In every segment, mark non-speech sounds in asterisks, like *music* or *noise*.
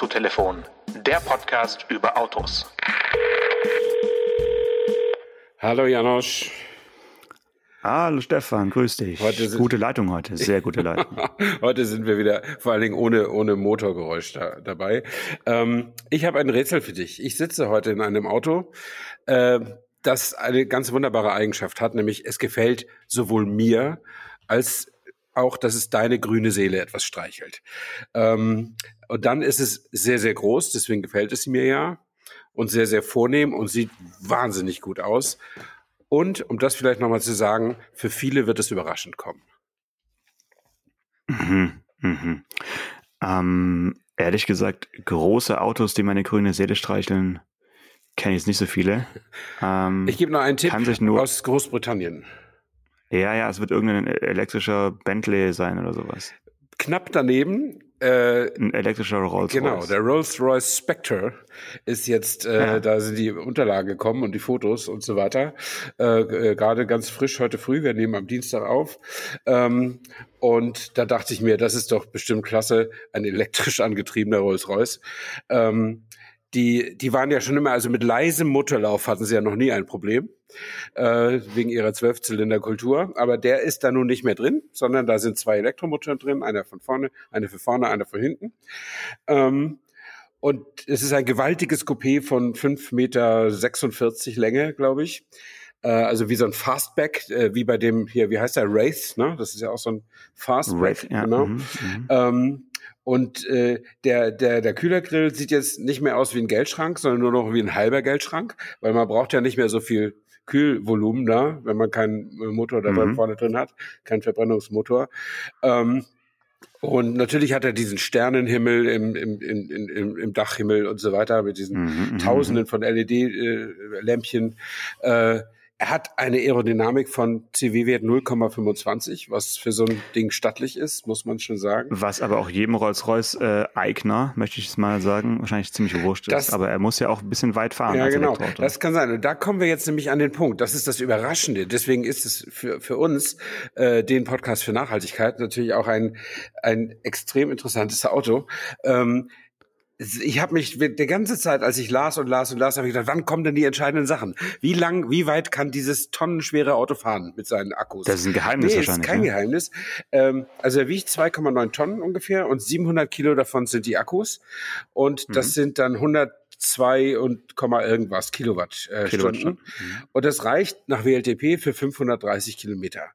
Autotelefon, der Podcast über Autos. Hallo Janosch. Hallo Stefan, grüß dich. Heute sind- gute Leitung heute, sehr gute Leitung. *laughs* Heute sind wir wieder vor allen Dingen ohne, ohne Motorgeräusch da, dabei. Ähm, ich habe ein Rätsel für dich. Ich sitze heute in einem Auto, äh, das eine ganz wunderbare Eigenschaft hat, nämlich es gefällt sowohl mir als auch, dass es deine grüne Seele etwas streichelt. Ähm, und dann ist es sehr, sehr groß, deswegen gefällt es mir ja. Und sehr, sehr vornehm und sieht wahnsinnig gut aus. Und, um das vielleicht nochmal zu sagen, für viele wird es überraschend kommen. Mhm, mhm. Ähm, ehrlich gesagt, große Autos, die meine grüne Seele streicheln, kenne ich jetzt nicht so viele. *laughs* Ähm, Ich gebe noch einen Tipp aus Großbritannien. Ja, ja, es wird irgendein elektrischer Bentley sein oder sowas. Knapp daneben, äh, Ein elektrischer Rolls genau, der Rolls-Royce Spectre ist jetzt, äh, Ja. da sind die Unterlagen gekommen und die Fotos und so weiter. Äh, äh, Gerade ganz frisch heute früh, wir nehmen am Dienstag auf. Ähm, und da dachte ich mir, das ist doch bestimmt klasse, ein elektrisch angetriebener Rolls-Royce. Ähm, die, die waren ja schon immer, also mit leisem Motorlauf hatten sie ja noch nie ein Problem, äh, wegen ihrer Zwölfzylinder-Kultur. Aber der ist da nun nicht mehr drin, sondern da sind zwei Elektromotoren drin, einer von vorne, einer für vorne, einer von hinten. Ähm, und es ist ein gewaltiges Coupé von 5,46 Meter Länge, glaube ich. Äh, also wie so ein Fastback, äh, wie bei dem hier, wie heißt der, Wraith, ne? Das ist ja auch so ein Fastback, Wraith, ja, genau. mhm, mhm. Ähm, und äh, der, der, der Kühlergrill sieht jetzt nicht mehr aus wie ein Geldschrank, sondern nur noch wie ein halber Geldschrank, weil man braucht ja nicht mehr so viel Kühlvolumen da, wenn man keinen äh, Motor da Mhm. vorne drin hat, keinen Verbrennungsmotor. Ähm, und natürlich hat er diesen Sternenhimmel im, im, im, im, im Dachhimmel und so weiter mit diesen Mhm, mhm, Tausenden von LED-Lämpchen. Äh, er hat eine Aerodynamik von CW-Wert 0,25, was für so ein Ding stattlich ist, muss man schon sagen. Was aber auch jedem Rolls-Royce-Eigner, möchte ich es mal sagen, wahrscheinlich ziemlich wurscht Das- ist. Aber er muss ja auch ein bisschen weit fahren Ja, genau. Elektroauto. Das kann sein. Und da kommen wir jetzt nämlich an den Punkt. Das ist das Überraschende. Deswegen ist es für, für uns, äh, den Podcast für Nachhaltigkeit, natürlich auch ein, ein extrem interessantes Auto. Ähm, ich habe mich die ganze Zeit, als ich las und las und las, habe ich gedacht, wann kommen denn die entscheidenden Sachen? Wie lang, wie weit kann dieses tonnenschwere Auto fahren mit seinen Akkus? Das ist ein Geheimnis nee, ist wahrscheinlich, kein ne? Geheimnis. Ähm, also er wiegt 2,9 Tonnen ungefähr und 700 Kilo davon sind die Akkus und Mhm. das sind dann 102 und Komma irgendwas Kilowatt, äh, Kilowattstunden. Stunden. Und das reicht nach WLTP für 530 Kilometer.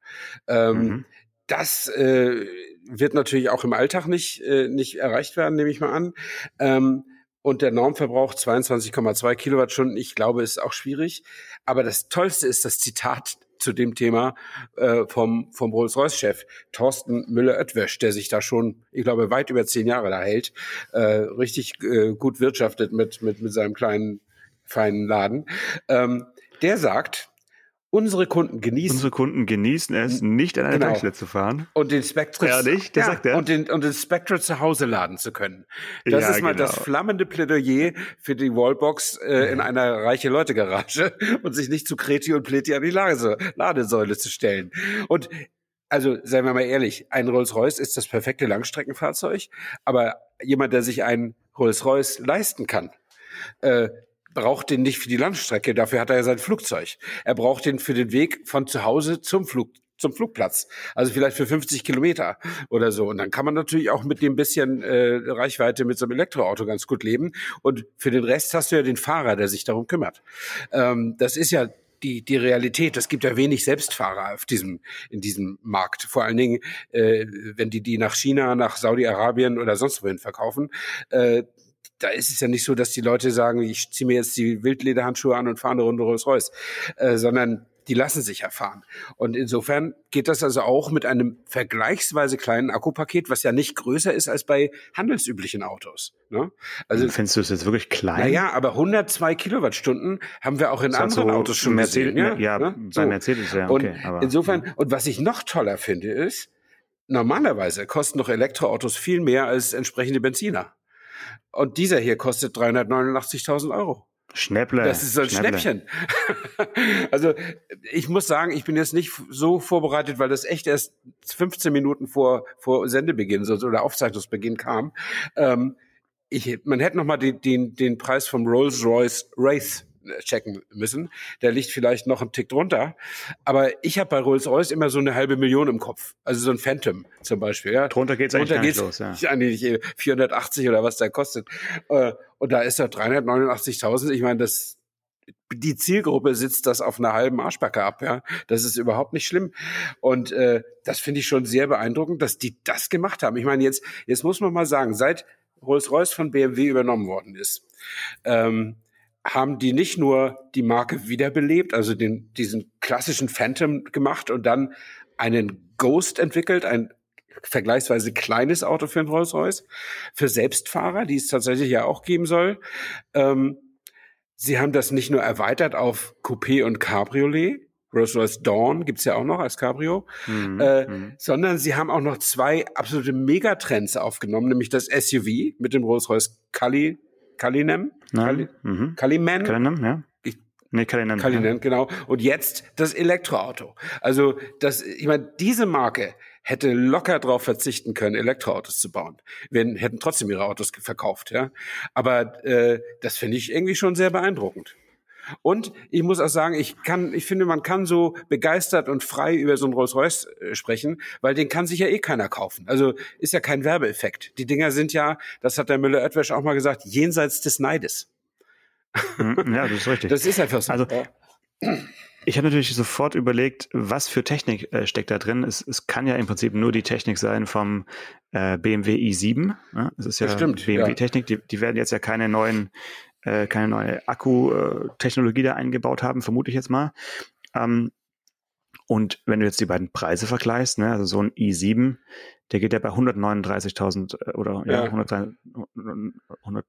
Ähm, Mhm. Das äh, wird natürlich auch im Alltag nicht, äh, nicht erreicht werden, nehme ich mal an. Ähm, und der Normverbrauch 22,2 Kilowattstunden, ich glaube, ist auch schwierig. Aber das Tollste ist das Zitat zu dem Thema äh, vom, vom Rolls-Royce-Chef Thorsten Müller-Oetwösch, der sich da schon, ich glaube, weit über zehn Jahre da hält, äh, richtig äh, gut wirtschaftet mit, mit, mit seinem kleinen, feinen Laden. Ähm, der sagt, unsere Kunden genießen Unsere Kunden genießen es, nicht an einer Genau. Tankstelle zu fahren. und den Spectre Ehrlich? Das sagt er? und den und den Spectre zu Hause laden zu können. Das Ja, ist mal genau. das flammende Plädoyer für die Wallbox äh, in einer reiche Leute Garage *laughs* und sich nicht zu Kreti und Pleti an die Lase, Ladesäule zu stellen. Und also seien wir mal ehrlich, ein Rolls-Royce ist das perfekte Langstreckenfahrzeug, aber jemand, der sich einen Rolls-Royce leisten kann, äh, braucht den nicht für die Landstrecke, dafür hat er ja sein Flugzeug. Er braucht den für den Weg von zu Hause zum Flug zum Flugplatz. Also vielleicht für 50 Kilometer oder so. Und dann kann man natürlich auch mit dem bisschen äh, Reichweite mit so einem Elektroauto ganz gut leben. Und für den Rest hast du ja den Fahrer, der sich darum kümmert. Ähm, das ist ja die, die Realität. Es gibt ja wenig Selbstfahrer auf diesem, in diesem Markt. Vor allen Dingen, äh, wenn die die nach China, nach Saudi-Arabien oder sonst wohin verkaufen. Äh, da ist es ja nicht so, dass die Leute sagen, ich ziehe mir jetzt die Wildlederhandschuhe an und fahre eine Runde Rolls-Royce, äh, sondern die lassen sich ja fahren. Und insofern geht das also auch mit einem vergleichsweise kleinen Akkupaket, was ja nicht größer ist als bei handelsüblichen Autos. Ne? Also Findest du es jetzt wirklich klein? naja, aber 102 Kilowattstunden haben wir auch in Das anderen so Autos schon Mercedes- gesehen. ja, ne? bei Mercedes, ja, Und okay, aber- insofern, und was ich noch toller finde, ist, normalerweise kosten doch Elektroautos viel mehr als entsprechende Benziner. Und dieser hier kostet 389.000 Euro. Schnäpple. Das ist so ein Schnäpple. Schnäppchen. *laughs* also ich muss sagen, ich bin jetzt nicht so vorbereitet, weil das echt erst 15 Minuten vor, vor Sendebeginn oder Aufzeichnungsbeginn kam. Ähm, ich, man hätte noch mal den, den, den Preis vom Rolls-Royce Wraith checken müssen. Der liegt vielleicht noch einen Tick drunter. Aber ich habe bei Rolls-Royce immer so eine halbe Million im Kopf. Also so ein Phantom zum Beispiel. Ja. Drunter geht's eigentlich drunter geht's los. Ja. Eigentlich 480 oder was der kostet. Äh, und da ist er 389.000. Ich meine, das die Zielgruppe sitzt das auf einer halben Arschbacke ab, ja. Das ist überhaupt nicht schlimm. Und äh, das finde ich schon sehr beeindruckend, dass die das gemacht haben. Ich meine, jetzt, jetzt muss man mal sagen, seit Rolls-Royce von BMW übernommen worden ist, ähm, haben die nicht nur die Marke wiederbelebt, also den, diesen klassischen Phantom gemacht und dann einen Ghost entwickelt, ein vergleichsweise kleines Auto für ein Rolls-Royce, für Selbstfahrer, die es tatsächlich ja auch geben soll. Ähm, sie haben das nicht nur erweitert auf Coupé und Cabriolet, Rolls-Royce Dawn gibt's ja auch noch als Cabrio, mhm, äh, mhm. sondern sie haben auch noch zwei absolute Megatrends aufgenommen, nämlich das SUV mit dem Rolls-Royce Cully Kalinem? Kali, mhm. Kaliman? Kalinem, ja. Nee, Kalinen. Kalinen, ja. genau. Und jetzt das Elektroauto. Also, das, ich meine, diese Marke hätte locker darauf verzichten können, Elektroautos zu bauen. Wir hätten trotzdem ihre Autos verkauft, ja. Aber äh, das finde ich irgendwie schon sehr beeindruckend. Und ich muss auch sagen, ich kann, ich finde, man kann so begeistert und frei über so einen Rolls-Royce äh, sprechen, weil den kann sich ja eh keiner kaufen. Also ist ja kein Werbeeffekt. Die Dinger sind ja, das hat der Müller-Oetwesch auch mal gesagt, jenseits des Neides. Hm, ja, das ist richtig. Das ist einfach so. Also, ich habe natürlich sofort überlegt, was für Technik äh, steckt da drin. Es, es kann ja im Prinzip nur die Technik sein vom äh, BMW i7. Ne? Es ist ja BMW-Technik. Ja. Die, die werden jetzt ja keine neuen äh, keine neue Akku-Technologie da eingebaut haben, vermute ich jetzt mal. Ähm, und wenn du jetzt die beiden Preise vergleichst, ne, also so ein i7, der geht ja bei 139.000 äh, oder ja, ja 100, 100,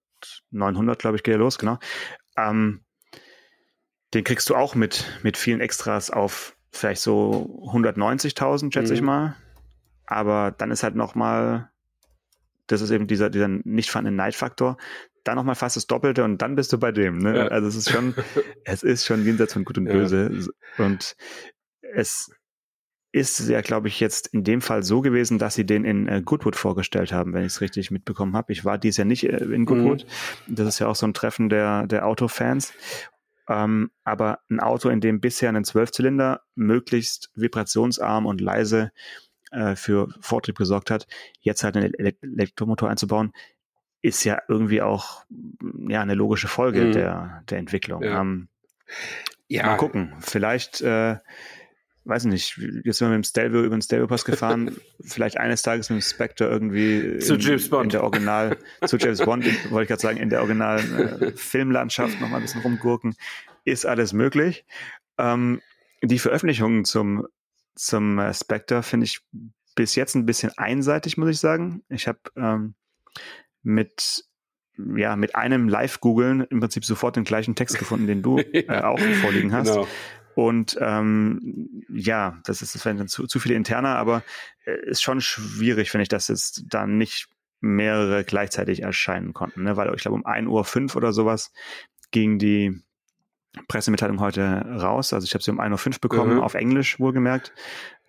900, glaube ich, geht er los, genau. Ähm, den kriegst du auch mit, mit vielen Extras auf vielleicht so 190.000, schätze mhm. ich mal. Aber dann ist halt nochmal, das ist eben dieser, dieser nicht vorhandene Neidfaktor, dann nochmal fast das Doppelte und dann bist du bei dem. Ne? Ja. Also es ist schon, *laughs* es ist schon jenseits von Gut und Böse. Ja. Und es ist ja, glaube ich, jetzt in dem Fall so gewesen, dass sie den in äh, Goodwood vorgestellt haben, wenn ich es richtig mitbekommen habe. Ich war dies Jahr nicht äh, in Goodwood. Mhm. Das ist ja auch so ein Treffen der, der Autofans. Ähm, aber ein Auto, in dem bisher ein Zwölfzylinder möglichst vibrationsarm und leise äh, für Vortrieb gesorgt hat, jetzt halt einen Elektromotor einzubauen, ist ja irgendwie auch ja eine logische Folge mhm. der, der Entwicklung. Ja. Ähm, ja. Mal gucken. Vielleicht, äh, weiß nicht, jetzt sind wir mit dem Stelvio über den Stelvio Pass gefahren, *laughs* vielleicht eines Tages mit dem Spectre irgendwie zu in, James Bond. in der Original, zu James Bond, *laughs* wollte ich gerade sagen, in der originalen äh, Filmlandschaft nochmal ein bisschen rumgurken. Ist alles möglich. Ähm, die Veröffentlichungen zum, zum äh, Spectre finde ich bis jetzt ein bisschen einseitig, muss ich sagen. Ich habe ähm, mit ja, mit einem Live-Googeln im Prinzip sofort den gleichen Text gefunden, den du *laughs* äh, auch vorliegen hast. Genau. Und ähm, ja, das ist das dann zu, zu viele interner, aber äh, ist schon schwierig, finde ich, dass jetzt da nicht mehrere gleichzeitig erscheinen konnten, ne? weil ich glaube um 1 Uhr 5 oder sowas ging die Pressemitteilung heute raus. Also ich habe sie um 1 Uhr 5 bekommen, mhm. auf Englisch wohlgemerkt.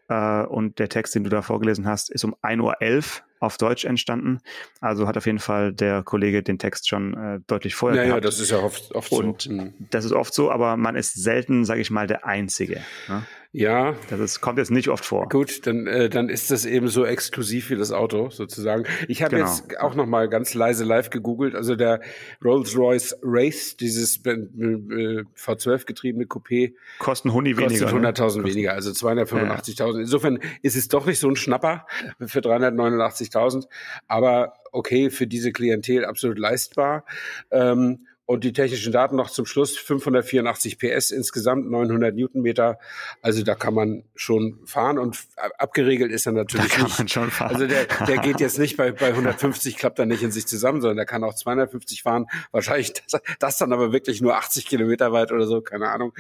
Äh, und der Text, den du da vorgelesen hast, ist um 1 Uhr 11 auf Deutsch entstanden. Also hat auf jeden Fall der Kollege den Text schon äh, deutlich vorher ja, gehabt. Ja, das ist ja oft, oft und so. Und das ist oft so, aber man ist selten, sage ich mal, der Einzige. Ne? Ja. Das ist, kommt jetzt nicht oft vor. Gut, dann, äh, dann ist das eben so exklusiv wie das Auto sozusagen. Ich habe genau. jetzt auch noch mal ganz leise live gegoogelt. Also der Rolls-Royce Wraith, dieses äh, äh V12 getriebene Coupé, kosten Huni weniger. Kostet 100.000 ne? weniger, also 285.000. Ja. Insofern ist es doch nicht so ein Schnapper für 389.000, aber okay, für diese Klientel absolut leistbar. Ähm, und die technischen Daten noch zum Schluss 584 PS insgesamt 900 Newtonmeter. Also da kann man schon fahren und abgeregelt ist er natürlich da kann nicht. Man schon fahren. Also der, der geht jetzt nicht bei, bei *laughs* 150 klappt er nicht in sich zusammen, sondern der kann auch 250 fahren. Wahrscheinlich das, das dann aber wirklich nur 80 Kilometer weit oder so, keine Ahnung.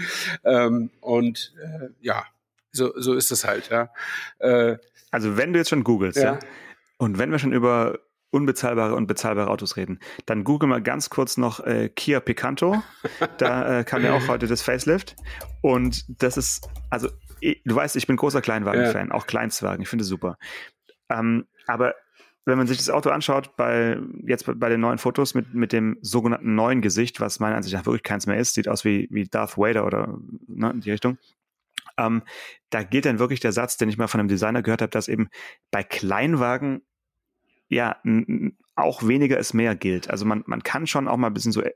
Ähm, und äh, ja, so, so ist es halt. Ja. Äh, also wenn du jetzt schon googelst, ja. ja und wenn wir schon über unbezahlbare und bezahlbare Autos reden. Dann google mal ganz kurz noch äh, Kia Picanto. Da äh, kam ja auch *laughs* heute das Facelift. Und das ist, also du weißt, ich bin großer Kleinwagen-Fan, ja. auch Kleinstwagen. Ich finde es super. Ähm, aber wenn man sich das Auto anschaut, bei, jetzt bei den neuen Fotos mit, mit dem sogenannten neuen Gesicht, was meiner Ansicht nach wirklich keins mehr ist, sieht aus wie, wie Darth Vader oder ne, in die Richtung. Ähm, da gilt dann wirklich der Satz, den ich mal von einem Designer gehört habe, dass eben bei Kleinwagen ja auch weniger ist mehr gilt. Also man, man kann schon auch mal ein bisschen so äh,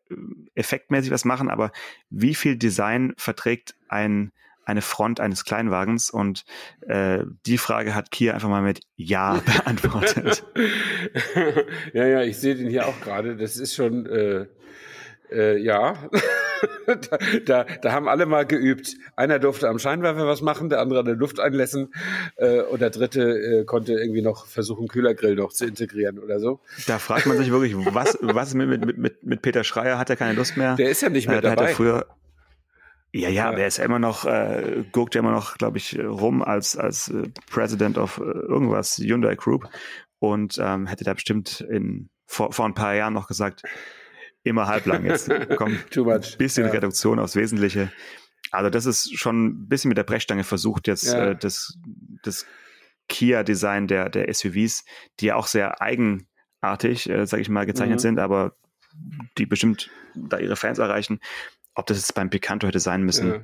effektmäßig was machen, aber wie viel Design verträgt ein eine Front eines Kleinwagens? Und äh, die Frage hat Kia einfach mal mit Ja *laughs* beantwortet. ja, ja, ich sehe den hier auch gerade. Das ist schon, äh, äh, ja. Da, da, da, haben alle mal geübt. Einer durfte am Scheinwerfer was machen, der andere an der Luft einlassen äh, und der dritte äh, konnte irgendwie noch versuchen, Kühlergrill noch zu integrieren oder so. Da fragt man sich wirklich, was, was mit, mit, mit, mit Peter Schreier? Hat er keine Lust mehr? Der ist ja nicht mehr äh, dabei. Hat er früher, ja, ja, aber er ist immer noch, äh, guckt ja immer noch, glaube ich, rum als, als äh, President of äh, irgendwas, Hyundai Group. Und ähm, hätte da bestimmt in, vor, vor ein paar Jahren noch gesagt, immer halblang jetzt. *laughs* Komm, Too much. bisschen ja. Reduktion aufs Wesentliche. Also das ist schon ein bisschen mit der Brechstange versucht, jetzt ja. äh, das, das Kia-Design der, der SUVs, die ja auch sehr eigenartig, äh, sage ich mal, gezeichnet mhm. sind, aber die bestimmt da ihre Fans erreichen, ob das jetzt beim Picanto hätte sein müssen. Ja.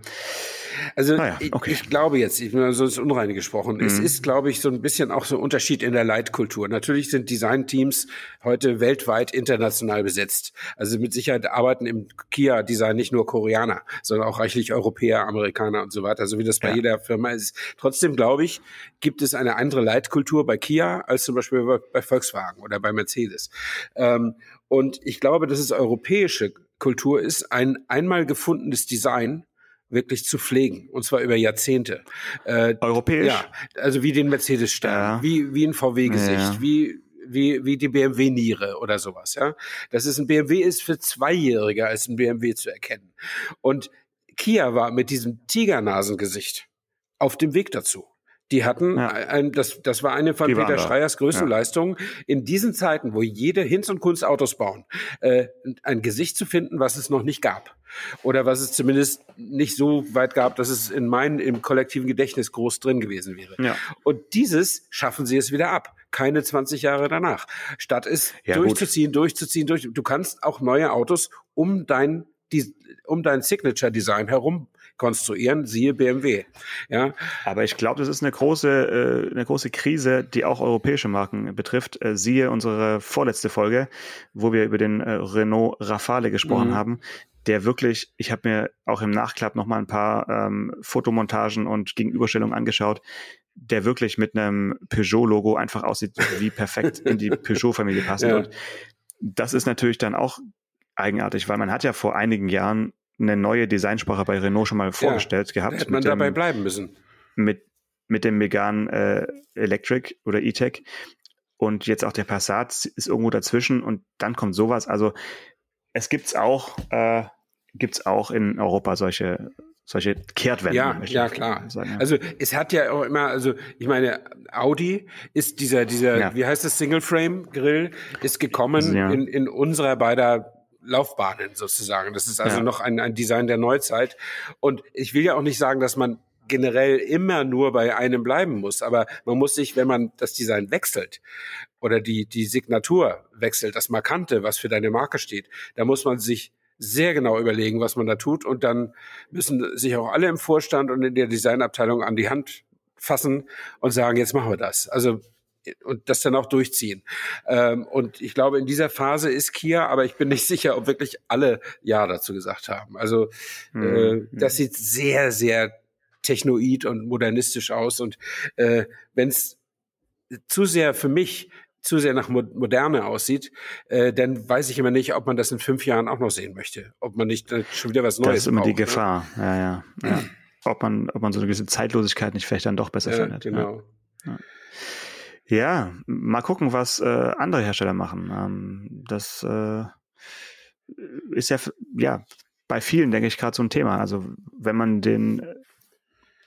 Also ah ja, okay. ich, ich, glaube jetzt, ich bin so ins Unreine gesprochen, mhm. es ist, glaube ich, so ein bisschen auch so ein Unterschied in der Leitkultur. Natürlich sind Designteams heute weltweit international besetzt. Also mit Sicherheit arbeiten im Kia-Design nicht nur Koreaner, sondern auch reichlich Europäer, Amerikaner und so weiter, so wie das bei ja. jeder Firma ist. Trotzdem glaube ich, gibt es eine andere Leitkultur bei Kia als zum Beispiel bei, bei Volkswagen oder bei Mercedes. Ähm, und ich glaube, dass es europäische Kultur ist, ein einmal gefundenes Design wirklich zu pflegen und zwar über Jahrzehnte. Äh, Europäisch? Ja, also wie den Mercedes-Stern, ja. wie, wie ein VW-Gesicht, ja. wie wie, wie die BMW-Niere oder sowas, ja. Das ist ein BMW ist für Zweijährige als ein BMW zu erkennen. Und Kia war mit diesem Tigernasengesicht auf dem Weg dazu. Die hatten, ja. ein, das, das war eine von Peter Schreiers größten ja. Leistungen, in diesen Zeiten, wo jede Hinz und Kunst Autos bauen, äh, ein Gesicht zu finden, was es noch nicht gab. Oder was es zumindest nicht so weit gab, dass es in meinem, im kollektiven Gedächtnis groß drin gewesen wäre. Ja. Und dieses schaffen sie es wieder ab. Keine 20 Jahre danach. Statt es ja, durchzuziehen, gut. durchzuziehen, durch. Du kannst auch neue Autos um dein, die, um dein Signature-Design herum konstruieren, siehe BMW. Ja. Aber ich glaube, das ist eine große, äh, eine große Krise, die auch europäische Marken betrifft. Äh, siehe unsere vorletzte Folge, wo wir über den äh, Renault Rafale gesprochen mhm. haben, der wirklich, ich habe mir auch im Nachklapp noch mal ein paar ähm, Fotomontagen und Gegenüberstellungen angeschaut, der wirklich mit einem Peugeot-Logo einfach aussieht, wie perfekt in die *laughs* Peugeot-Familie passt. Ja. Und das ist natürlich dann auch eigenartig, weil man hat ja vor einigen Jahren eine neue Designsprache bei Renault schon mal vorgestellt ja, gehabt. Hätte man dabei dem, bleiben müssen. Mit, mit dem Megan äh, Electric oder E-Tech. Und jetzt auch der Passat ist irgendwo dazwischen und dann kommt sowas. Also es gibt's auch, äh, gibt's auch in Europa solche solche Kehrtwenden. Ja, ja klar. Sagen, ja. Also es hat ja auch immer, also ich meine, Audi ist dieser, dieser, ja. wie heißt das, Single Frame Grill, ist gekommen in, in unserer beider Laufbahnen sozusagen. Das ist also ja. noch ein, ein Design der Neuzeit. Und ich will ja auch nicht sagen, dass man generell immer nur bei einem bleiben muss. Aber man muss sich, wenn man das Design wechselt oder die, die Signatur wechselt, das Markante, was für deine Marke steht, da muss man sich sehr genau überlegen, was man da tut. Und dann müssen sich auch alle im Vorstand und in der Designabteilung an die Hand fassen und sagen, jetzt machen wir das. Also und das dann auch durchziehen. Ähm, und ich glaube, in dieser Phase ist Kia, aber ich bin nicht *laughs* sicher, ob wirklich alle Ja dazu gesagt haben. Also äh, mhm. das sieht sehr, sehr technoid und modernistisch aus. Und äh, wenn es zu sehr für mich zu sehr nach Moderne aussieht, äh, dann weiß ich immer nicht, ob man das in fünf Jahren auch noch sehen möchte. Ob man nicht äh, schon wieder was Neues Das ist immer braucht, die ne? Gefahr, ne? ja, ja. ja. *clears throat* ob, man, ob man so eine gewisse Zeitlosigkeit nicht vielleicht dann doch besser ja, findet. Genau. Ja. Ja, mal gucken, was äh, andere Hersteller machen. Ähm, das äh, ist ja, ja bei vielen, denke ich, gerade so ein Thema. Also wenn man den,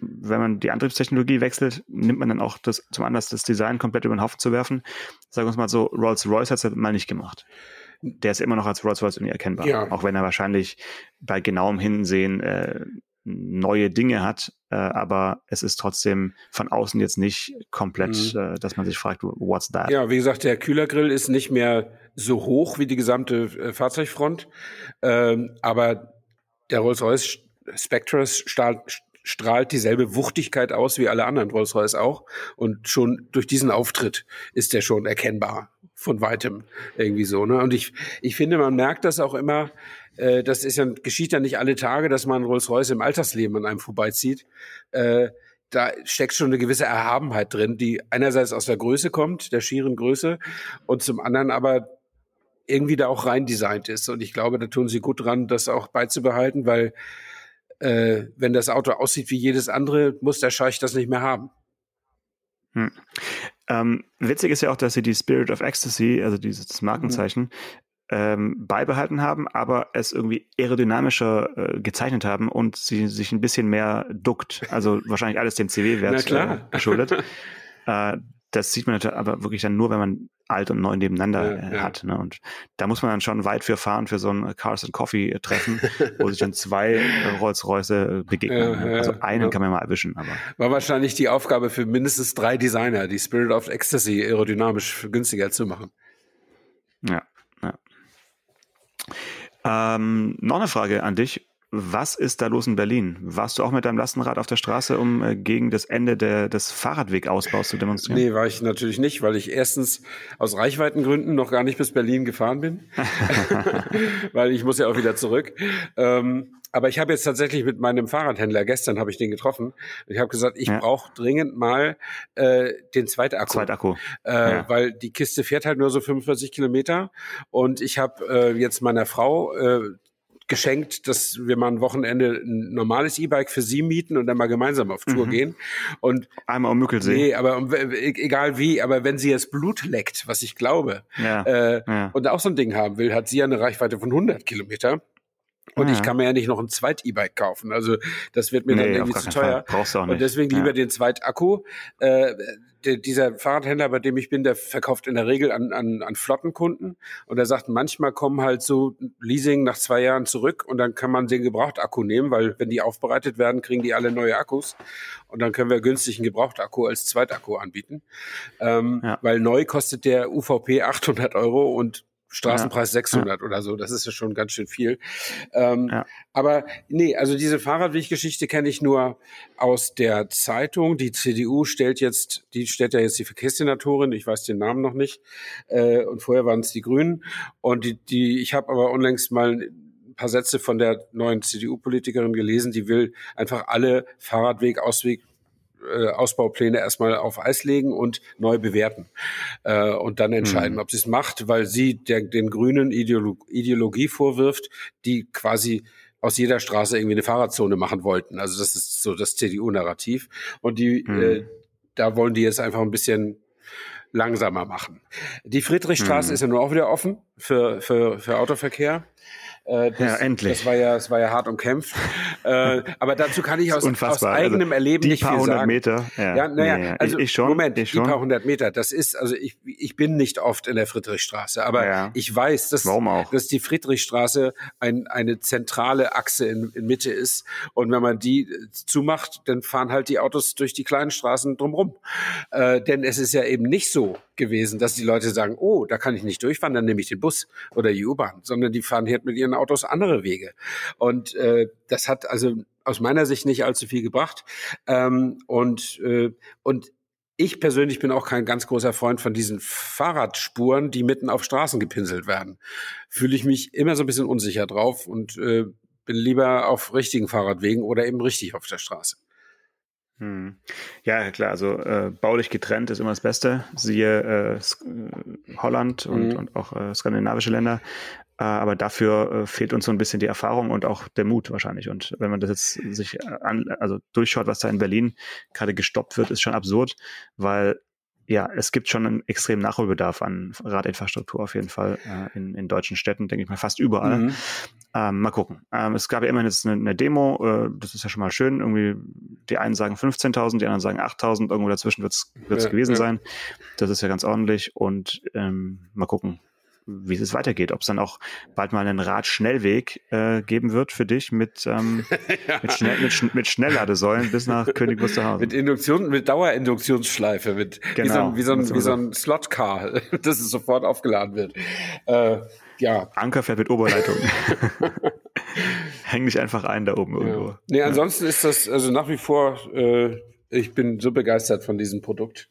wenn man die Antriebstechnologie wechselt, nimmt man dann auch das zum Anlass, das Design komplett über den Haufen zu werfen. Sagen wir es mal so, Rolls-Royce hat es halt mal nicht gemacht. Der ist immer noch als Rolls-Royce irgendwie erkennbar. Ja. Auch wenn er wahrscheinlich bei genauem Hinsehen äh, neue Dinge hat, äh, aber es ist trotzdem von außen jetzt nicht komplett, mhm. äh, dass man sich fragt, what's that? Ja, wie gesagt, der Kühlergrill ist nicht mehr so hoch wie die gesamte äh, Fahrzeugfront, ähm, aber der Rolls-Royce Spectre strahlt, strahlt dieselbe Wuchtigkeit aus wie alle anderen Rolls-Royce auch und schon durch diesen Auftritt ist der schon erkennbar von weitem irgendwie so. Ne? Und ich, ich finde, man merkt das auch immer, äh, das ist ja, geschieht ja nicht alle Tage, dass man Rolls-Royce im Alltagsleben an einem vorbeizieht. Äh, da steckt schon eine gewisse Erhabenheit drin, die einerseits aus der Größe kommt, der schieren Größe, und zum anderen aber irgendwie da auch rein designt ist. Und ich glaube, da tun sie gut dran, das auch beizubehalten, weil äh, wenn das Auto aussieht wie jedes andere, muss der Scheich das nicht mehr haben. Hm. Ähm, witzig ist ja auch, dass sie die Spirit of Ecstasy, also dieses Markenzeichen, mhm ähm, beibehalten haben, aber es irgendwie aerodynamischer äh, gezeichnet haben und sie sich ein bisschen mehr duckt. Also wahrscheinlich alles dem CW-Wert äh, geschuldet. *laughs* äh, das sieht man natürlich aber wirklich dann nur, wenn man alt und neu nebeneinander ja, äh, ja. hat. Ne? Und da muss man dann schon weit für fahren für so ein Cars and Coffee Treffen, *laughs* wo sich dann zwei äh, Rolls-Royce äh, begegnen. Ja, ne? also einen kann man mal erwischen. Aber. War wahrscheinlich die Aufgabe für mindestens drei Designer, die Spirit of Ecstasy aerodynamisch günstiger zu machen. Ja. Ähm, noch eine Frage an dich. Was ist da los in Berlin? Warst du auch mit deinem Lastenrad auf der Straße, um äh, gegen das Ende der, des Fahrradwegausbaus zu demonstrieren? Nee, war ich natürlich nicht, weil ich erstens aus Reichweitengründen noch gar nicht bis Berlin gefahren bin. *laughs* *laughs* weil ich muss ja auch wieder zurück. Ähm, aber ich habe jetzt tatsächlich mit meinem Fahrradhändler, gestern habe ich den getroffen, ich habe gesagt, ich ja. brauche dringend mal äh, den Zweitakku. Zweitakku. Äh, ja. Weil die Kiste fährt halt nur so 45 Kilometer und ich habe äh, jetzt meiner Frau äh, geschenkt, dass wir mal ein Wochenende ein normales E-Bike für sie mieten und dann mal gemeinsam auf Tour mhm. gehen. Und einmal um Mückelsee. Nee, aber e-, egal wie, aber wenn sie jetzt Blut leckt, was ich glaube, ja. Äh, ja. und auch so ein Ding haben will, hat sie ja eine Reichweite von 100 Kilometer. Und ja. ich kann mir ja nicht noch ein Zweit-E-Bike kaufen. Also das wird mir nee, dann irgendwie zu teuer. Brauchst du auch nicht. Und deswegen lieber den Zweitakku. Äh, dieser Fahrradhändler, bei dem ich bin, der verkauft in der Regel an, an, an Flottenkunden. Und er sagt, manchmal kommen halt so Leasing nach zwei Jahren zurück und dann kann man den Gebrauchtakku nehmen, weil wenn die aufbereitet werden, kriegen die alle neue Akkus. Und dann können wir günstig einen Gebrauchtakku als Zweitakku anbieten. Ähm, ja. Weil neu kostet der UVP 800 Euro und Straßenpreis ja. 600 ja. oder so, das ist ja schon ganz schön viel. Ähm, ja. Aber nee, also diese Fahrradweggeschichte kenne ich nur aus der Zeitung. Die CDU stellt jetzt, die stellt ja jetzt die Verkehrssenatorin, ich weiß den Namen noch nicht, äh, und vorher waren es die Grünen. Und die, die ich habe aber unlängst mal ein paar Sätze von der neuen CDU-Politikerin gelesen, die will einfach alle Fahrradweg, Ausweg, äh, Ausbaupläne erstmal auf Eis legen und neu bewerten äh, und dann entscheiden, mhm. ob sie es macht, weil sie der, den Grünen Ideolo Ideologie vorwirft, die quasi aus jeder Straße irgendwie eine Fahrradzone machen wollten. Also das ist so das CDU-Narrativ. Und die, mhm. äh, da wollen die jetzt einfach ein bisschen langsamer machen. Die Friedrichstraße mhm. ist ja nur auch wieder offen für, für, für Autoverkehr. Äh, das, ja, endlich. Das war ja, das war ja hart umkämpft. äh, aber dazu kann ich aus, aus also eigenem also, Erleben nicht viel sagen. Meter. Ja, ja naja, ja, also ich, ich schon, Moment, ich schon. die paar hundert Meter, das ist, also ich, ich bin nicht oft in der Friedrichstraße, aber ich weiß, dass, dass die Friedrichstraße ein, eine zentrale Achse in, in Mitte ist. Und wenn man die zumacht, dann fahren halt die Autos durch die kleinen Straßen drumrum. Äh, denn es ist ja eben nicht so gewesen, dass die Leute sagen, oh, da kann ich nicht durchfahren, dann nehme ich den Bus oder die U-Bahn, sondern die fahren hier mit ihren Autos andere Wege. Und äh, das hat also aus meiner Sicht nicht allzu viel gebracht. Ähm, und, äh, und ich persönlich bin auch kein ganz großer Freund von diesen Fahrradspuren, die mitten auf Straßen gepinselt werden. Fühle ich mich immer so ein bisschen unsicher drauf und äh, bin lieber auf richtigen Fahrradwegen oder eben richtig auf der Straße. Hm. Ja, klar, also äh, baulich getrennt ist immer das Beste. Siehe äh, äh Holland und, mhm. und auch äh, skandinavische Länder. Äh, aber dafür äh, fehlt uns so ein bisschen die Erfahrung und auch der Mut wahrscheinlich. Und wenn man das jetzt sich an, also durchschaut, was da in Berlin gerade gestoppt wird, ist schon absurd, weil ja, es gibt schon einen extremen Nachholbedarf an Radinfrastruktur auf jeden Fall äh, in, in deutschen Städten, denke ich mal, fast überall. Mhm. Ähm, mal gucken. Ähm, es gab ja immerhin jetzt eine, eine Demo, äh, das ist ja schon mal schön. Irgendwie, die einen sagen 15.000, die anderen sagen 8.000, irgendwo dazwischen wird es ja, gewesen ja. sein. Das ist ja ganz ordentlich und ähm, mal gucken, wie es weitergeht. Ob es dann auch bald mal einen Radschnellweg äh, geben wird für dich mit, ähm, ja. *laughs* mit, schnell, mit, mit Schnellladesäulen bis nach *laughs* König Wusterhausen. Mit Induktion, mit Dauerinduktionsschleife, mit genau. wie so ein, wie so ein, wie so ein Slotcar, *laughs* dass es sofort aufgeladen wird. Äh, ja. Anker fährt mit Oberleitung. Häng dich einfach ein da oben ja. irgendwo. Nee, ansonsten ist das also nach wie vor, äh, ich bin so begeistert von diesem Produkt.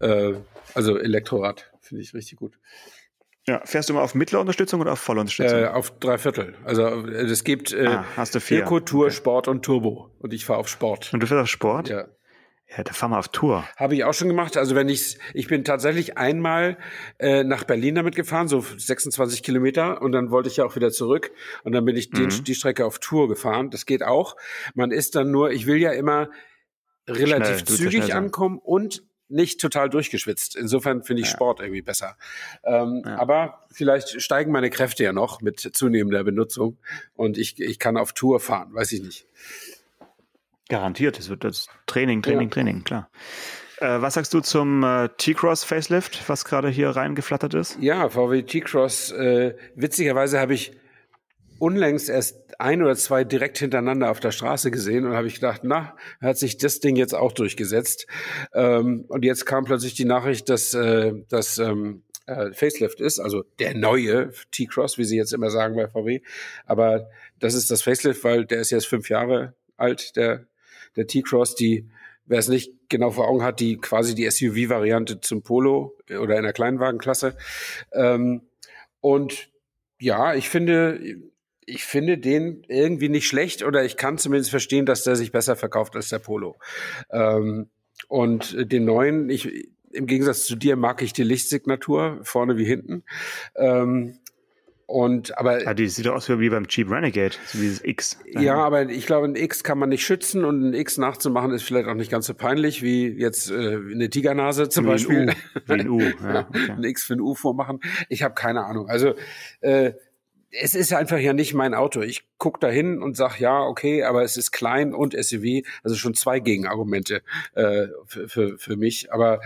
Äh, also Elektrorad finde ich richtig gut. Ja, fährst du mal auf mittlere Unterstützung oder auf volle Unterstützung? Äh, auf drei Viertel. Also es gibt äh, ah, hast du vier. Eco, Tour, okay. Sport und Turbo. Und ich fahre auf Sport. Und du fährst auf Sport? Ja. Ja, da fahren wir auf Tour. Habe ich auch schon gemacht. Also wenn ich, ich bin tatsächlich einmal äh, nach Berlin damit gefahren, so 26 Kilometer, und dann wollte ich ja auch wieder zurück. Und dann bin ich mhm. die, die Strecke auf Tour gefahren. Das geht auch. Man ist dann nur, ich will ja immer relativ schnell, zügig ankommen und nicht total durchgeschwitzt. Insofern finde ich ja. Sport irgendwie besser. Ähm, ja. Aber vielleicht steigen meine Kräfte ja noch mit zunehmender Benutzung und ich, ich kann auf Tour fahren, weiß ich nicht. Garantiert, es wird das Training, Training, ja. Training, klar. Äh, was sagst du zum äh, T-Cross Facelift, was gerade hier reingeflattert ist? Ja, VW T-Cross. Äh, witzigerweise habe ich unlängst erst ein oder zwei direkt hintereinander auf der Straße gesehen und habe ich gedacht, na, hat sich das Ding jetzt auch durchgesetzt. Ähm, und jetzt kam plötzlich die Nachricht, dass äh, das ähm, äh, Facelift ist, also der neue T-Cross, wie sie jetzt immer sagen bei VW. Aber das ist das Facelift, weil der ist jetzt fünf Jahre alt, der, der T-Cross, die wer es nicht genau vor Augen hat, die quasi die SUV-Variante zum Polo oder in der Kleinwagenklasse. Ähm, und ja, ich finde, ich finde den irgendwie nicht schlecht oder ich kann zumindest verstehen, dass der sich besser verkauft als der Polo. Ähm, und den neuen, ich, im Gegensatz zu dir mag ich die Lichtsignatur vorne wie hinten. Ähm, und aber ja, die sieht aus wie beim Jeep Renegade, so wie das X. Ja, aber ich glaube, ein X kann man nicht schützen und ein X nachzumachen ist vielleicht auch nicht ganz so peinlich wie jetzt äh, eine Tigernase zum wie Beispiel. Ein U. Wie ein U. Ja, *laughs* okay. ein X für ein U vormachen. Ich habe keine Ahnung. Also äh, es ist einfach ja nicht mein Auto. Ich guck da hin und sag ja, okay, aber es ist klein und SUV, also schon zwei Gegenargumente äh, für, für, für mich. Aber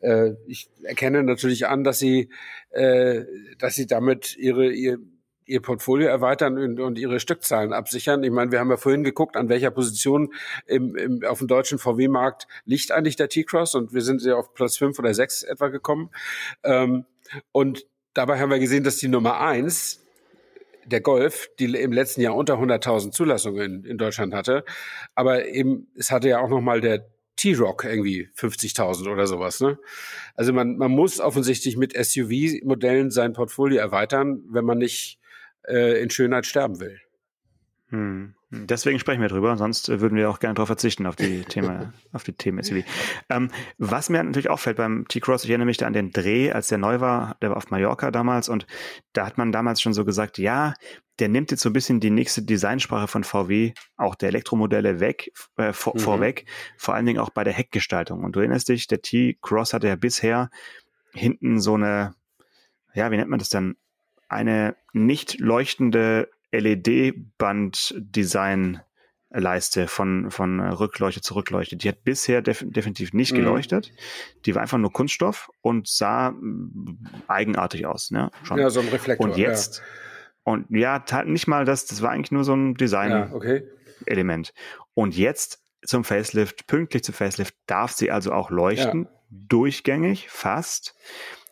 äh, ich erkenne natürlich an, dass sie, äh, dass sie damit ihre, ihr, ihr Portfolio erweitern und, und ihre Stückzahlen absichern. Ich meine, wir haben ja vorhin geguckt, an welcher Position im, im, auf dem deutschen VW-Markt liegt eigentlich der T-Cross und wir sind ja auf Platz fünf oder sechs etwa gekommen. Ähm, und dabei haben wir gesehen, dass die Nummer eins der Golf, die im letzten Jahr unter 100.000 Zulassungen in, in, Deutschland hatte. Aber eben, es hatte ja auch noch mal der T-Rock irgendwie 50.000 oder sowas. Ne? Also man, man muss offensichtlich mit SUV-Modellen sein Portfolio erweitern, wenn man nicht äh, in Schönheit sterben will. Hm. Deswegen sprechen wir drüber, sonst würden wir auch gerne darauf verzichten, auf die *laughs* Thema, auf die Themen SUV. Ähm, was mir natürlich auffällt beim T-Cross, ich erinnere mich da an den Dreh, als der neu war, der war auf Mallorca damals und da hat man damals schon so gesagt, ja, der nimmt jetzt so ein bisschen die nächste Designsprache von VW, auch der Elektromodelle weg, äh, vor, mhm. vorweg, vor allen Dingen auch bei der Heckgestaltung. Und du erinnerst dich, der T-Cross hatte ja bisher hinten so eine, ja, wie nennt man das dann? Eine nicht leuchtende LED-Band-Design-Leiste von, von Rückleuchte zu Rückleuchte. Die hat bisher def definitiv nicht mhm. geleuchtet. Die war einfach nur Kunststoff und sah mm, eigenartig aus. Ne? Schon. Ja, so ein Reflektor. Und jetzt, ja. und ja, nicht mal das, das war eigentlich nur so ein Design-Element. Ja, okay. Und jetzt zum Facelift, pünktlich zum Facelift, darf sie also auch leuchten, ja. durchgängig, fast,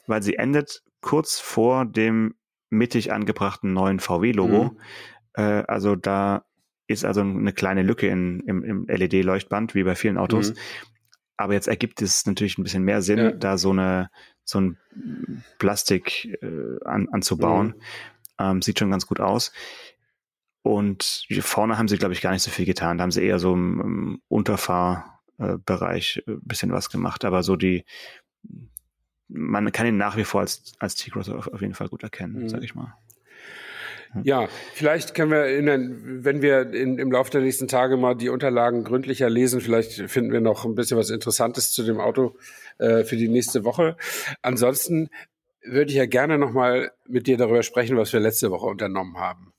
weil sie endet kurz vor dem mittig angebrachten neuen VW-Logo. Mhm. Äh, also da ist also eine kleine Lücke in, im, im LED-Leuchtband, wie bei vielen Autos. Mhm. Aber jetzt ergibt es natürlich ein bisschen mehr Sinn, ja. da so eine so ein Plastik äh, an, anzubauen. Mhm. Ähm, sieht schon ganz gut aus. Und vorne haben sie, glaube ich, gar nicht so viel getan. Da haben sie eher so im, im Unterfahrbereich ein äh, bisschen was gemacht. Aber so die, man kann ihn nach wie vor als, als T-Cross auf, auf jeden Fall gut erkennen, mhm. sage ich mal. Ja, vielleicht können wir, in, wenn wir in, im Laufe der nächsten Tage mal die Unterlagen gründlicher lesen, vielleicht finden wir noch ein bisschen was Interessantes zu dem Auto äh, für die nächste Woche. Ansonsten würde ich ja gerne noch mal mit dir darüber sprechen, was wir letzte Woche unternommen haben.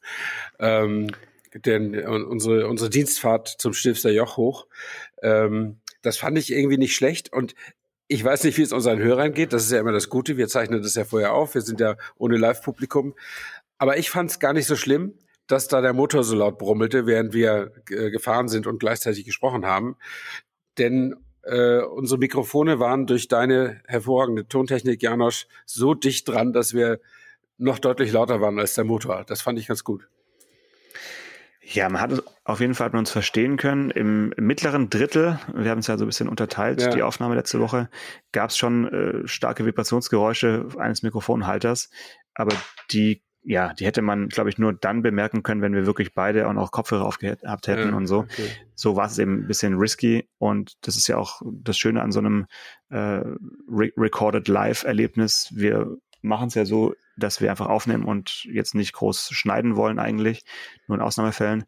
Ähm, denn unsere, unsere Dienstfahrt zum Stilfster Joch hoch, ähm, das fand ich irgendwie nicht schlecht und ich weiß nicht, wie es unseren Hörern geht. Das ist ja immer das Gute. Wir zeichnen das ja vorher auf. Wir sind ja ohne Live-Publikum. Aber ich fand es gar nicht so schlimm, dass da der Motor so laut brummelte, während wir gefahren sind und gleichzeitig gesprochen haben. Denn äh, unsere Mikrofone waren durch deine hervorragende Tontechnik, Janosch, so dicht dran, dass wir noch deutlich lauter waren als der Motor. Das fand ich ganz gut. Ja, man hat auf jeden Fall hat man uns verstehen können. Im, im mittleren Drittel, wir haben es ja so ein bisschen unterteilt, ja. die Aufnahme letzte Woche, gab es schon äh, starke Vibrationsgeräusche eines Mikrofonhalters, aber die ja, die hätte man, glaube ich, nur dann bemerken können, wenn wir wirklich beide auch noch Kopfhörer aufgehabt hätten ja, und so. Okay. So war es eben ein bisschen risky und das ist ja auch das Schöne an so einem äh, Re Recorded Live-Erlebnis. Wir machen es ja so, dass wir einfach aufnehmen und jetzt nicht groß schneiden wollen eigentlich, nur in Ausnahmefällen.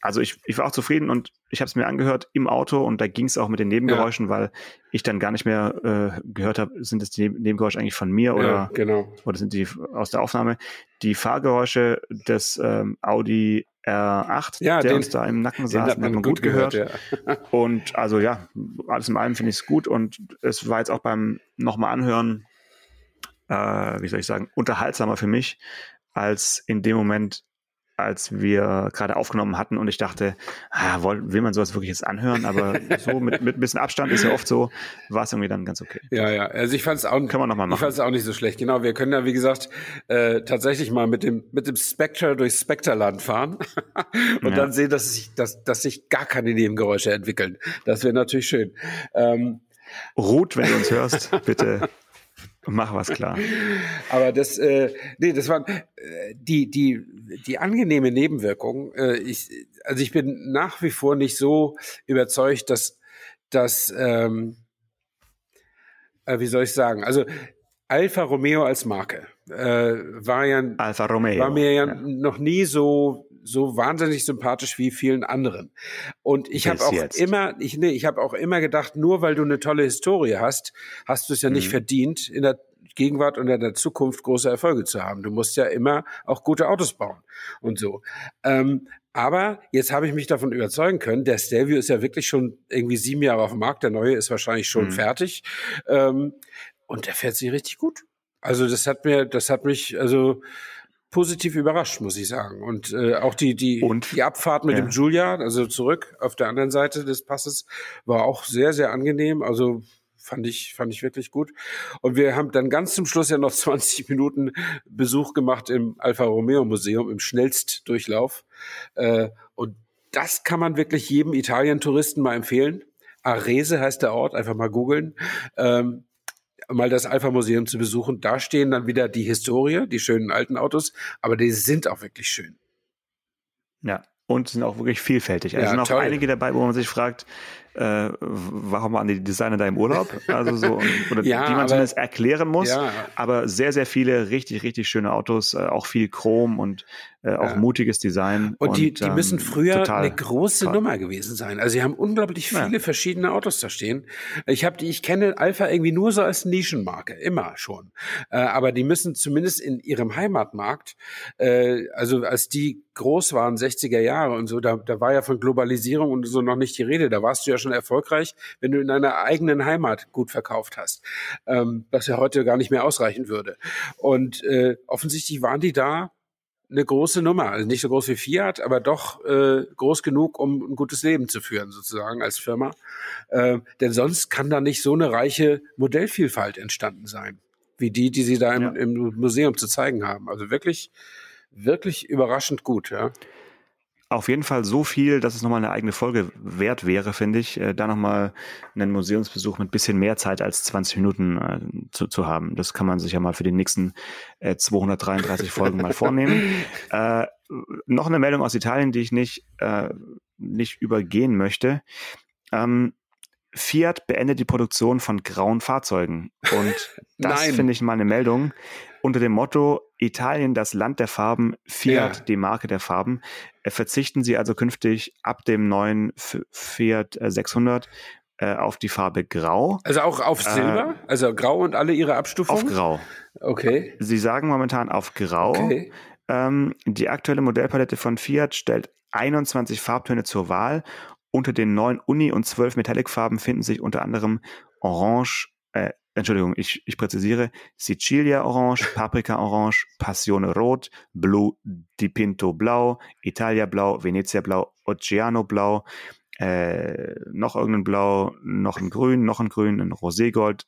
Also ich, ich war auch zufrieden und ich habe es mir angehört im Auto und da ging es auch mit den Nebengeräuschen, ja. weil ich dann gar nicht mehr äh, gehört habe, sind es die Nebengeräusche eigentlich von mir oder, ja, genau. oder sind die aus der Aufnahme. Die Fahrgeräusche des ähm, Audi R8, ja, der den, uns da im Nacken saß, hat man, gut, gut gehört. gehört ja. und also ja, alles in allem finde ich es gut und es war jetzt auch beim nochmal anhören äh, wie soll ich sagen, unterhaltsamer für mich als in dem Moment, als wir gerade aufgenommen hatten und ich dachte, ah, will, man sowas wirklich jetzt anhören? Aber *laughs* so mit, mit ein bisschen Abstand ist ja oft so, war es irgendwie dann ganz okay. Ja, ja. Also ich fand es auch, Können wir noch mal machen. Ich fand es auch nicht so schlecht. Genau, wir können ja, wie gesagt, äh, tatsächlich mal mit dem, mit dem Spectre durch Specterland fahren *laughs* und ja. dann sehen, dass sich, dass, dass sich gar keine Nebengeräusche entwickeln. Das wäre natürlich schön. Ähm, Ruth, wenn du uns hörst, bitte *laughs* Mach was klar. *laughs* Aber das, äh, nee, das waren äh, die, die, die angenehme Nebenwirkung. Äh, ich, also ich bin nach wie vor nicht so überzeugt, dass, dass ähm, äh, wie soll ich sagen, also Alfa Romeo als Marke äh, war ja Alfa Romeo. war mir ja, ja, noch nie so so wahnsinnig sympathisch wie vielen anderen. Und ich habe auch jetzt. immer, ich, nee, ich habe auch immer gedacht, nur weil du eine tolle Historie hast, hast du es ja nicht mhm. verdient, in der Gegenwart und in der Zukunft große Erfolge zu haben. Du musst ja immer auch gute Autos bauen und so. Ähm, aber jetzt habe ich mich davon überzeugen können, der Stelvio ist ja wirklich schon irgendwie sieben Jahre auf dem Markt, der neue ist wahrscheinlich schon mhm. fertig. Ähm, und der fährt sich richtig gut. Also das hat mir, das hat mich, also positiv überrascht, muss ich sagen. Und äh, auch die, die, und, die Abfahrt mit ja. dem Julia, also zurück auf der anderen Seite des Passes, war auch sehr, sehr angenehm. Also fand ich, fand ich wirklich gut. Und wir haben dann ganz zum Schluss ja noch *laughs* 20 Minuten Besuch gemacht im Alfa Romeo Museum, im Schnellstdurchlauf. Äh, und das kann man wirklich jedem Italien-Touristen mal empfehlen. Arese heißt der Ort, einfach mal googeln. Ähm, mal das Alpha-Museum zu besuchen. Da stehen dann wieder die Historie, die schönen alten Autos, aber die sind auch wirklich schön. Ja, und sind auch wirklich vielfältig. Also ja, sind auch toll. einige dabei, wo man sich fragt, äh, warum waren die Designer da im Urlaub? *laughs* Also so, oder ja, die man zumindest erklären muss. Ja. Aber sehr, sehr viele richtig, richtig schöne Autos, äh, auch viel Chrom und äh, auch ja. mutiges Design. Und, und die, die ähm, müssen früher eine große toll. Nummer gewesen sein. Also sie haben unglaublich viele verschiedene Autos da stehen. Ich habe die, ich kenne Alpha irgendwie nur so als Nischenmarke, immer schon. Äh, aber die müssen zumindest in ihrem Heimatmarkt, äh, also als die groß waren, 60er Jahre und so, da, da war ja von Globalisierung und so noch nicht die Rede. Da warst du ja schon erfolgreich, wenn du in deiner eigenen Heimat gut verkauft hast, ähm, was ja heute gar nicht mehr ausreichen würde. Und äh, offensichtlich waren die da eine große Nummer, also nicht so groß wie Fiat, aber doch äh, groß genug, um ein gutes Leben zu führen, sozusagen als Firma. Äh, denn sonst kann da nicht so eine reiche Modellvielfalt entstanden sein, wie die, die sie da im, ja. im Museum zu zeigen haben. Also wirklich, wirklich überraschend gut, ja auf jeden Fall so viel, dass es nochmal eine eigene Folge wert wäre, finde ich, äh, da nochmal einen Museumsbesuch mit bisschen mehr Zeit als 20 Minuten äh, zu, zu haben. Das kann man sich ja mal für die nächsten äh, 233 Folgen mal vornehmen. *laughs* Äh, noch eine Meldung aus Italien, die ich nicht, äh, nicht übergehen möchte. Ähm, Fiat beendet die Produktion von grauen Fahrzeugen. Und *laughs* das finde ich mal eine Meldung unter dem Motto Italien das Land der Farben, Fiat ja. die Marke der Farben. Äh, verzichten sie also künftig ab dem neuen Fiat 600 äh, äh, auf die Farbe Grau. Also auch auf Silber? Äh, also Grau und alle ihre Abstufungen? Auf Grau. Okay. Sie sagen momentan auf Grau. Okay. Ähm, die aktuelle Modellpalette von Fiat stellt 21 Farbtöne zur Wahl unter den neun Uni- und zwölf Metallic-Farben finden sich unter anderem Orange, äh, Entschuldigung, ich, ich präzisiere, Sicilia Orange, *laughs* Paprika Orange, Passione Rot, Blue Di Pinto Blau, Italia Blau, Venezia Blau, Oceano Blau, äh, noch irgendein Blau, noch ein Grün, noch ein Grün, ein Roségold,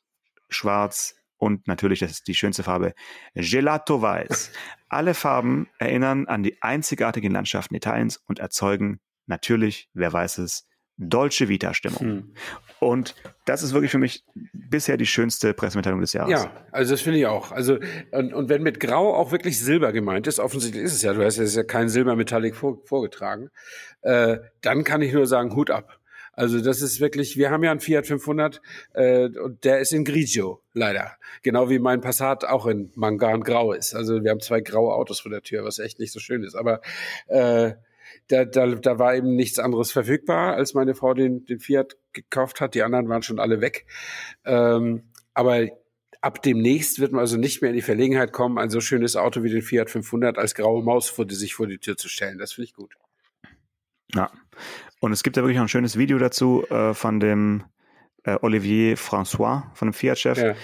Schwarz und natürlich, das ist die schönste Farbe, Gelato Weiß. *laughs* Alle Farben erinnern an die einzigartigen Landschaften Italiens und erzeugen natürlich, wer weiß es, Dolce Vita Stimmung. Hm. Und das ist wirklich für mich bisher die schönste Pressemitteilung des Jahres. Ja, also das finde ich auch. Also und, und wenn mit Grau auch wirklich Silber gemeint ist, offensichtlich ist es ja, du hast ja kein Silbermetallic vor, vorgetragen, äh, dann kann ich nur sagen Hut ab. Also das ist wirklich, wir haben ja einen Fiat 500 äh, und der ist in Grigio, leider. Genau wie mein Passat auch in Mangan Grau ist. Also wir haben zwei graue Autos vor der Tür, was echt nicht so schön ist. Aber äh, da, da, da war eben nichts anderes verfügbar, als meine Frau den, den Fiat gekauft hat. Die anderen waren schon alle weg. Ähm, aber ab demnächst wird man also nicht mehr in die Verlegenheit kommen, ein so schönes Auto wie den Fiat 500 als graue Maus vor die, sich vor die Tür zu stellen. Das finde ich gut. Ja. Und es gibt ja wirklich noch ein schönes Video dazu äh, von dem äh, Olivier François, von dem Fiat-Chef, ja.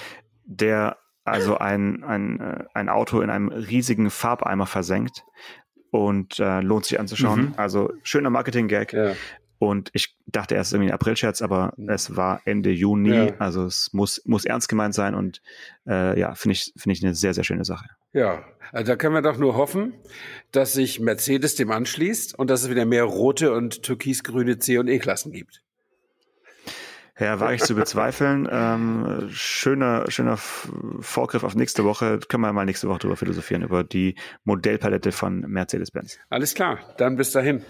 der also ein, ein, äh, ein Auto in einem riesigen Farbeimer versenkt und äh, lohnt sich anzuschauen. Mhm. Also schöner Marketing-Gag. Ja. Und ich dachte erst irgendwie ein April-Scherz, aber mhm. es war Ende Juni. Ja. Also es muss, muss ernst gemeint sein und äh, ja, finde ich, finde ich eine sehr, sehr schöne Sache. Ja, also da können wir doch nur hoffen, dass sich Mercedes dem anschließt und dass es wieder mehr rote und türkisgrüne C- und E-Klassen gibt. Ja, war ich zu bezweifeln. Ähm, schöner, schöner Vorgriff auf nächste Woche. Können wir mal nächste Woche drüber philosophieren, über die Modellpalette von Mercedes-Benz. Alles klar, dann bis dahin.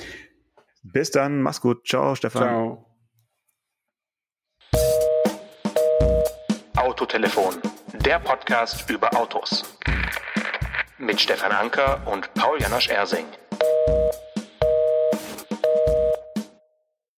Bis dann, mach's gut. Ciao, Stefan. Ciao. Autotelefon, der Podcast über Autos. Mit Stefan Anker und Paul Janosch Ersing.